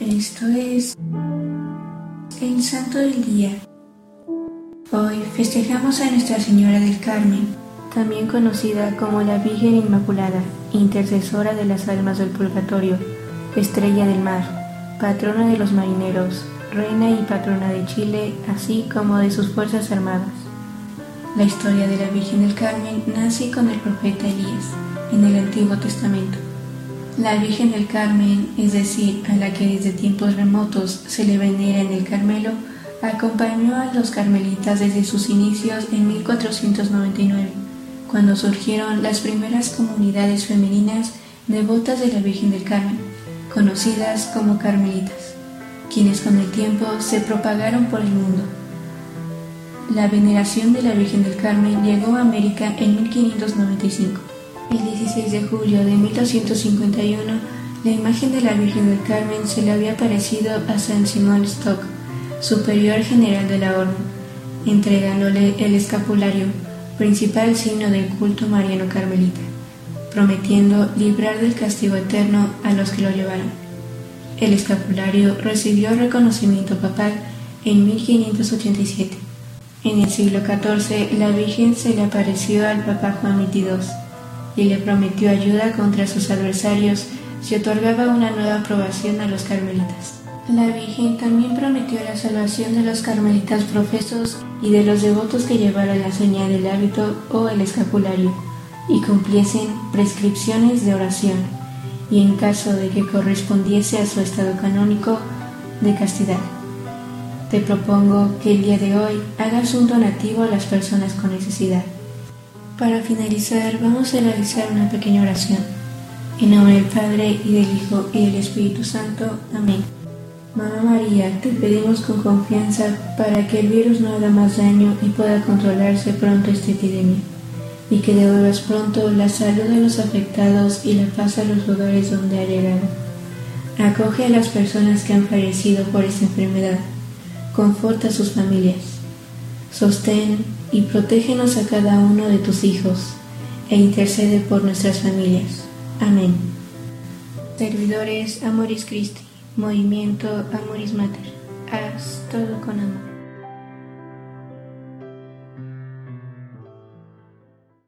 Esto es el Santo del Día. Hoy festejamos a Nuestra Señora del Carmen, también conocida como la Virgen Inmaculada, intercesora de las almas del purgatorio, estrella del mar, patrona de los marineros, reina y patrona de Chile, así como de sus fuerzas armadas. La historia de la Virgen del Carmen nace con el profeta Elías en el Antiguo Testamento. La Virgen del Carmen, es decir, a la que desde tiempos remotos se le venera en el Carmelo, acompañó a los carmelitas desde sus inicios en 1499, cuando surgieron las primeras comunidades femeninas devotas de la Virgen del Carmen, conocidas como carmelitas, quienes con el tiempo se propagaron por el mundo. La veneración de la Virgen del Carmen llegó a América en 1595 el 16 de julio de 1251, la imagen de la Virgen del Carmen se le había aparecido a San Simón Stock, superior general de la orden, entregándole el escapulario, principal signo del culto mariano carmelita, prometiendo librar del castigo eterno a los que lo llevaran. El escapulario recibió reconocimiento papal en 1587. En el siglo XIV, la Virgen se le apareció al Papa Juan XXII y le prometió ayuda contra sus adversarios si otorgaba una nueva aprobación a los carmelitas. La Virgen también prometió la salvación de los carmelitas profesos y de los devotos que llevaran la señal del hábito o el escapulario y cumpliesen prescripciones de oración y en caso de que correspondiese a su estado canónico de castidad. Te propongo que el día de hoy hagas un donativo a las personas con necesidad. Para finalizar, vamos a realizar una pequeña oración. En nombre del Padre, y del Hijo, y del Espíritu Santo. Amén. Mamá María, te pedimos con confianza para que el virus no haga más daño y pueda controlarse pronto esta epidemia, y que devuelvas pronto la salud de los afectados y la paz a los lugares donde ha llegado. Acoge a las personas que han fallecido por esta enfermedad. Conforta a sus familias sostén y protégenos a cada uno de tus hijos, e intercede por nuestras familias. Amén. Servidores Amoris Christi, Movimiento Amoris Mater, haz todo con amor.